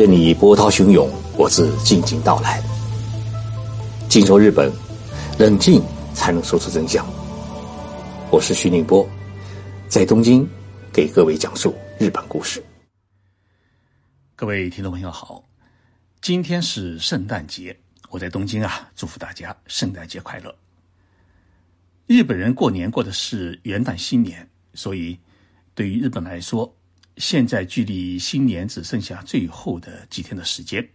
任你波涛汹涌，我自静静到来。静说日本，冷静才能说出真相。我是徐宁波，在东京给各位讲述日本故事。各位听众朋友好，今天是圣诞节，我在东京啊，祝福大家圣诞节快乐。日本人过年过的是元旦新年，所以对于日本来说。现在距离新年只剩下最后的几天的时间，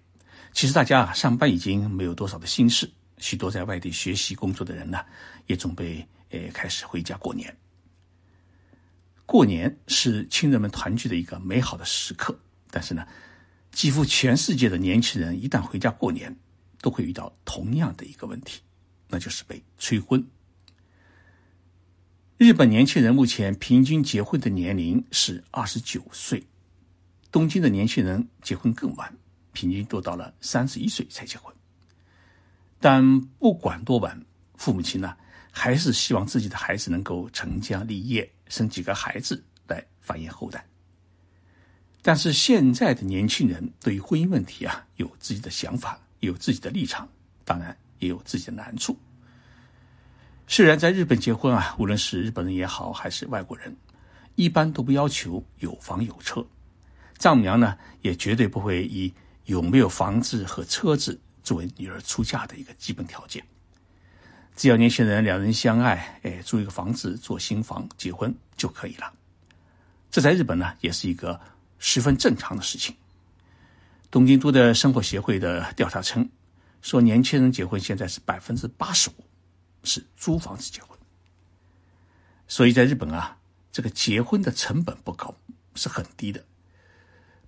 其实大家啊上班已经没有多少的心事，许多在外地学习工作的人呢，也准备呃开始回家过年。过年是亲人们团聚的一个美好的时刻，但是呢，几乎全世界的年轻人一旦回家过年，都会遇到同样的一个问题，那就是被催婚。日本年轻人目前平均结婚的年龄是二十九岁，东京的年轻人结婚更晚，平均都到了三十一岁才结婚。但不管多晚，父母亲呢还是希望自己的孩子能够成家立业，生几个孩子来繁衍后代。但是现在的年轻人对于婚姻问题啊有自己的想法，有自己的立场，当然也有自己的难处。虽然在日本结婚啊，无论是日本人也好，还是外国人，一般都不要求有房有车，丈母娘呢也绝对不会以有没有房子和车子作为女儿出嫁的一个基本条件。只要年轻人两人相爱，哎，租一个房子做新房结婚就可以了。这在日本呢也是一个十分正常的事情。东京都的生活协会的调查称，说年轻人结婚现在是百分之八十五。是租房子结婚，所以在日本啊，这个结婚的成本不高，是很低的，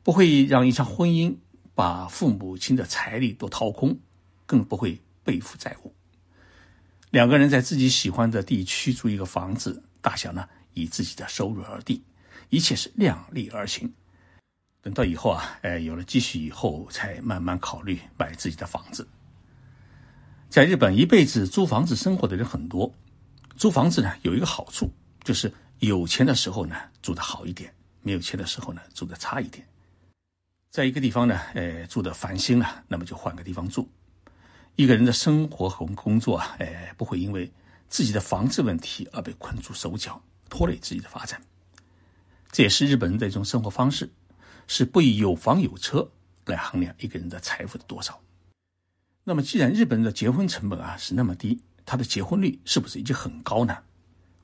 不会让一场婚姻把父母亲的财力都掏空，更不会背负债务。两个人在自己喜欢的地区租一个房子，大小呢以自己的收入而定，一切是量力而行。等到以后啊，哎，有了积蓄以后，才慢慢考虑买自己的房子。在日本，一辈子租房子生活的人很多。租房子呢，有一个好处，就是有钱的时候呢住的好一点，没有钱的时候呢住的差一点。在一个地方呢，呃，住的烦心了，那么就换个地方住。一个人的生活和工作啊，呃，不会因为自己的房子问题而被困住手脚，拖累自己的发展。这也是日本人的一种生活方式，是不以有房有车来衡量一个人的财富的多少。那么，既然日本人的结婚成本啊是那么低，他的结婚率是不是已经很高呢？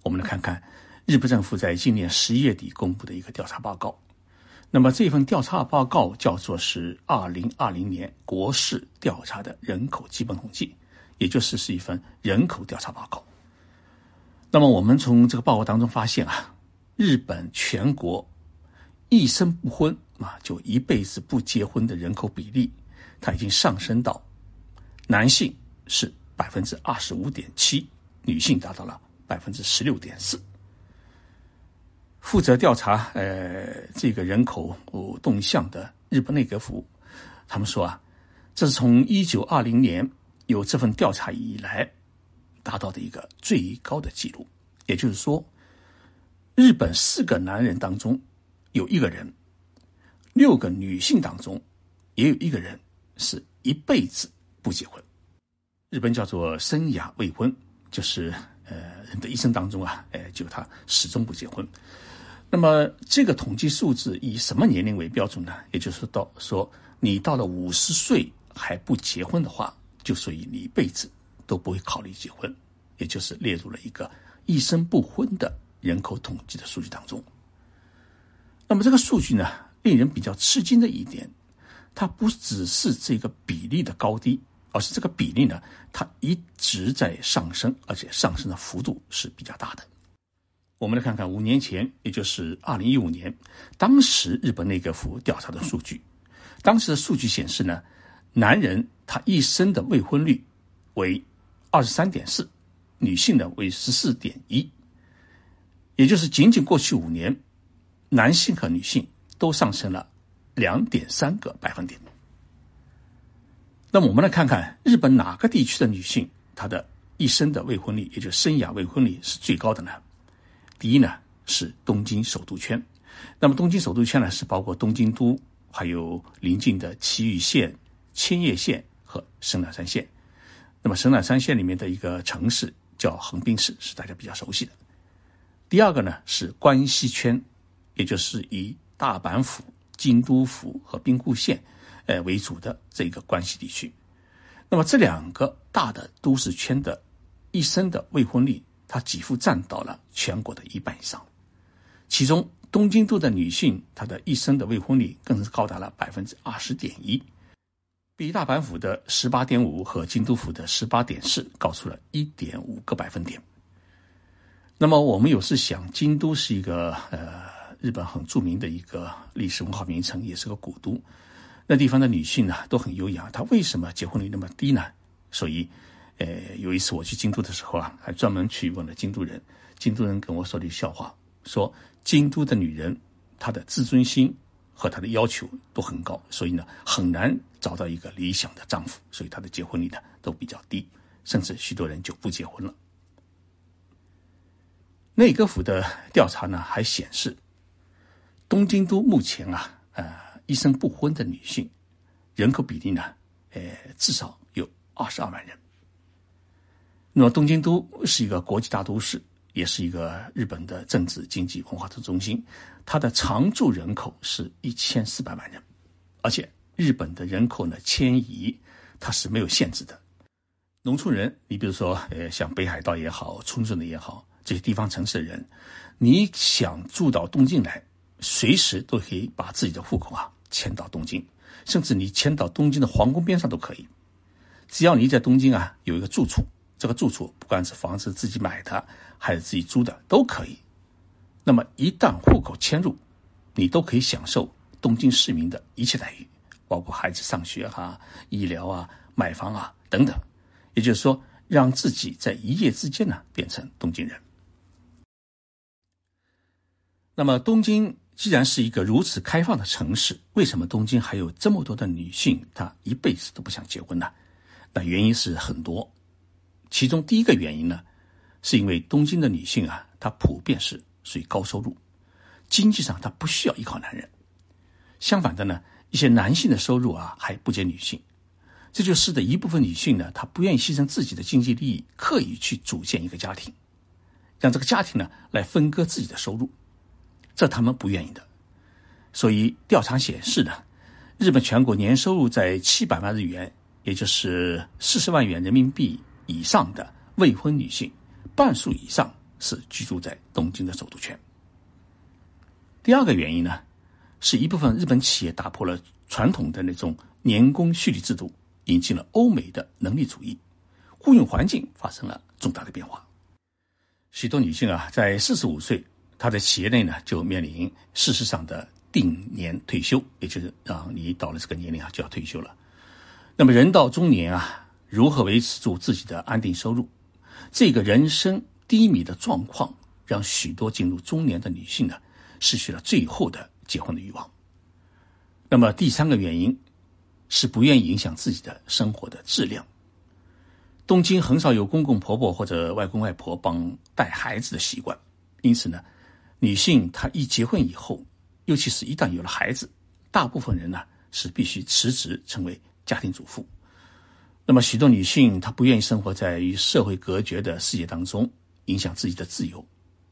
我们来看看日本政府在今年十一月底公布的一个调查报告。那么这份调查报告叫做是二零二零年国事调查的人口基本统计，也就是是一份人口调查报告。那么我们从这个报告当中发现啊，日本全国一生不婚啊，就一辈子不结婚的人口比例，它已经上升到。男性是百分之二十五点七，女性达到了百分之十六点四。负责调查呃这个人口动向的日本内阁府，他们说啊，这是从一九二零年有这份调查以来达到的一个最高的记录。也就是说，日本四个男人当中有一个人，六个女性当中也有一个人是一辈子。不结婚，日本叫做生涯未婚，就是呃人的一生当中啊，哎就他始终不结婚。那么这个统计数字以什么年龄为标准呢？也就是到说你到了五十岁还不结婚的话，就属于你一辈子都不会考虑结婚，也就是列入了一个一生不婚的人口统计的数据当中。那么这个数据呢，令人比较吃惊的一点，它不只是这个比例的高低。而是这个比例呢，它一直在上升，而且上升的幅度是比较大的。我们来看看五年前，也就是二零一五年，当时日本内阁府调查的数据。当时的数据显示呢，男人他一生的未婚率为二十三点四，女性呢为十四点一，也就是仅仅过去五年，男性和女性都上升了两点三个百分点。那么我们来看看日本哪个地区的女性，她的一生的未婚率，也就是生涯未婚率是最高的呢？第一呢是东京首都圈，那么东京首都圈呢是包括东京都、还有邻近的埼玉县、千叶县和神奈山县。那么神奈山县里面的一个城市叫横滨市，是大家比较熟悉的。第二个呢是关西圈，也就是以大阪府、京都府和兵库县，呃为主的这个关系地区。那么这两个大的都市圈的一生的未婚率，它几乎占到了全国的一半以上。其中东京都的女性，她的一生的未婚率更是高达了百分之二十点一。比大阪府的十八点五和京都府的十八点四高出了一点五个百分点。那么我们有时想，京都是一个呃日本很著名的一个历史文化名城，也是个古都。那地方的女性呢都很优雅，她为什么结婚率那么低呢？所以，呃，有一次我去京都的时候啊，还专门去问了京都人。京都人跟我说了一笑话，说京都的女人她的自尊心。和她的要求都很高，所以呢很难找到一个理想的丈夫，所以她的结婚率呢都比较低，甚至许多人就不结婚了。内阁府的调查呢还显示，东京都目前啊呃一生不婚的女性人口比例呢呃至少有二十二万人。那么东京都是一个国际大都市。也是一个日本的政治、经济、文化的中心，它的常住人口是一千四百万人，而且日本的人口呢迁移它是没有限制的。农村人，你比如说，呃，像北海道也好，冲绳的也好，这些地方城市的人，你想住到东京来，随时都可以把自己的户口啊迁到东京，甚至你迁到东京的皇宫边上都可以，只要你在东京啊有一个住处。这个住处不管是房子自己买的还是自己租的都可以。那么一旦户口迁入，你都可以享受东京市民的一切待遇，包括孩子上学哈、医疗啊、买房啊等等。也就是说，让自己在一夜之间呢变成东京人。那么，东京既然是一个如此开放的城市，为什么东京还有这么多的女性她一辈子都不想结婚呢？那原因是很多。其中第一个原因呢，是因为东京的女性啊，她普遍是属于高收入，经济上她不需要依靠男人。相反的呢，一些男性的收入啊还不及女性，这就使得一部分女性呢，她不愿意牺牲自己的经济利益，刻意去组建一个家庭，让这个家庭呢来分割自己的收入，这他们不愿意的。所以调查显示呢，日本全国年收入在七百万日元，也就是四十万元人民币。以上的未婚女性，半数以上是居住在东京的首都圈。第二个原因呢，是一部分日本企业打破了传统的那种年功序列制度，引进了欧美的能力主义，雇佣环境发生了重大的变化。许多女性啊，在四十五岁，他在企业内呢就面临事实上的定年退休，也就是让你到了这个年龄啊就要退休了。那么人到中年啊。如何维持住自己的安定收入？这个人生低迷的状况，让许多进入中年的女性呢，失去了最后的结婚的欲望。那么第三个原因，是不愿意影响自己的生活的质量。东京很少有公公婆婆或者外公外婆帮带孩子的习惯，因此呢，女性她一结婚以后，尤其是一旦有了孩子，大部分人呢是必须辞职成为家庭主妇。那么，许多女性她不愿意生活在与社会隔绝的世界当中，影响自己的自由。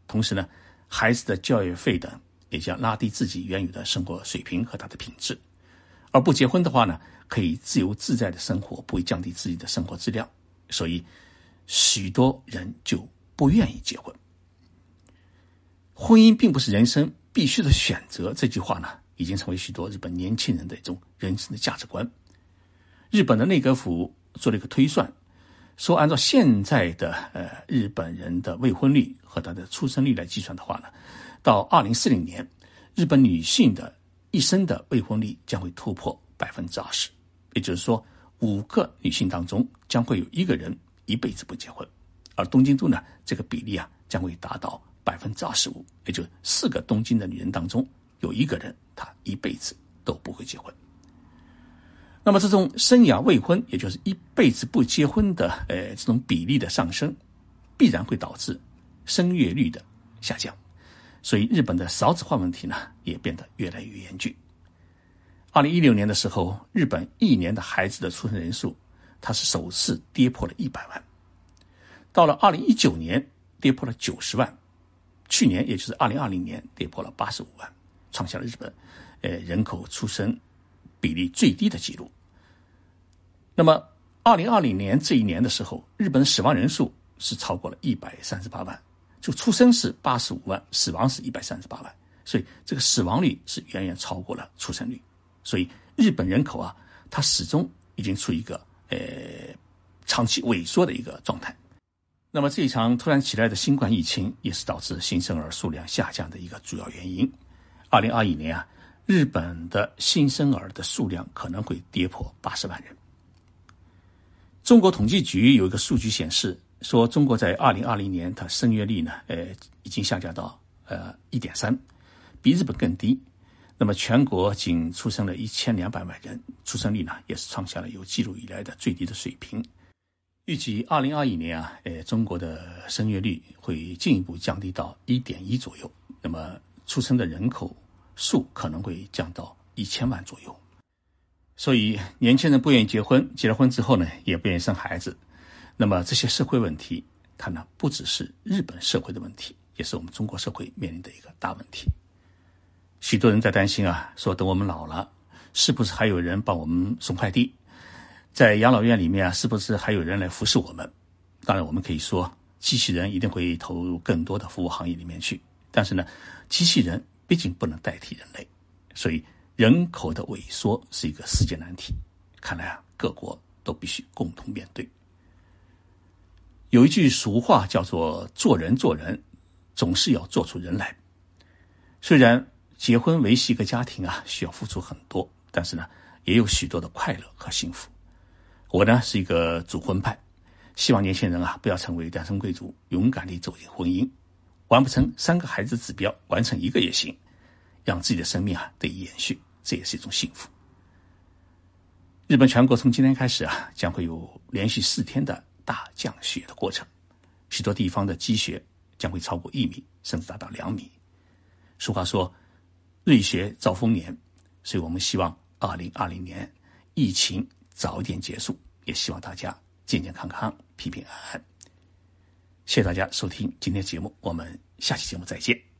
同时呢，孩子的教育费等也将拉低自己原有的生活水平和他的品质。而不结婚的话呢，可以自由自在的生活，不会降低自己的生活质量。所以，许多人就不愿意结婚。婚姻并不是人生必须的选择，这句话呢，已经成为许多日本年轻人的一种人生的价值观。日本的内阁府。做了一个推算，说按照现在的呃日本人的未婚率和他的出生率来计算的话呢，到二零四零年，日本女性的一生的未婚率将会突破百分之二十，也就是说，五个女性当中将会有一个人一辈子不结婚，而东京都呢，这个比例啊将会达到百分之二十五，也就四个东京的女人当中有一个人她一辈子都不会结婚。那么，这种生涯未婚，也就是一辈子不结婚的，呃，这种比例的上升，必然会导致生育率的下降，所以日本的少子化问题呢，也变得越来越严峻。二零一六年的时候，日本一年的孩子的出生人数，它是首次跌破了一百万。到了二零一九年，跌破了九十万，去年也就是二零二零年，跌破了八十五万，创下了日本，呃，人口出生比例最低的记录。那么，二零二零年这一年的时候，日本死亡人数是超过了一百三十八万，就出生是八十五万，死亡是一百三十八万，所以这个死亡率是远远超过了出生率。所以，日本人口啊，它始终已经处于一个呃长期萎缩的一个状态。那么这一场突然起来的新冠疫情，也是导致新生儿数量下降的一个主要原因。二零二一年啊，日本的新生儿的数量可能会跌破八十万人。中国统计局有一个数据显示，说中国在二零二零年它生育率呢，呃，已经下降到呃一点三，比日本更低。那么全国仅出生了一千两百万人，出生率呢也是创下了有记录以来的最低的水平。预计二零二一年啊，呃，中国的生育率会进一步降低到一点一左右，那么出生的人口数可能会降到一千万左右。所以年轻人不愿意结婚，结了婚之后呢，也不愿意生孩子。那么这些社会问题，它呢不只是日本社会的问题，也是我们中国社会面临的一个大问题。许多人在担心啊，说等我们老了，是不是还有人帮我们送快递？在养老院里面啊，是不是还有人来服侍我们？当然，我们可以说，机器人一定会投入更多的服务行业里面去。但是呢，机器人毕竟不能代替人类，所以人口的萎缩是一个世界难题。看来啊，各国都必须共同面对。有一句俗话叫做“做人做人，总是要做出人来”。虽然结婚维系一个家庭啊，需要付出很多，但是呢，也有许多的快乐和幸福。我呢是一个主婚派，希望年轻人啊不要成为单身贵族，勇敢地走进婚姻，完不成三个孩子指标，完成一个也行，让自己的生命啊得以延续，这也是一种幸福。日本全国从今天开始啊，将会有连续四天的大降雪的过程，许多地方的积雪将会超过一米，甚至达到两米。俗话说“瑞雪兆丰年”，所以我们希望二零二零年疫情。早点结束，也希望大家健健康康、平平安安。谢谢大家收听今天节目，我们下期节目再见。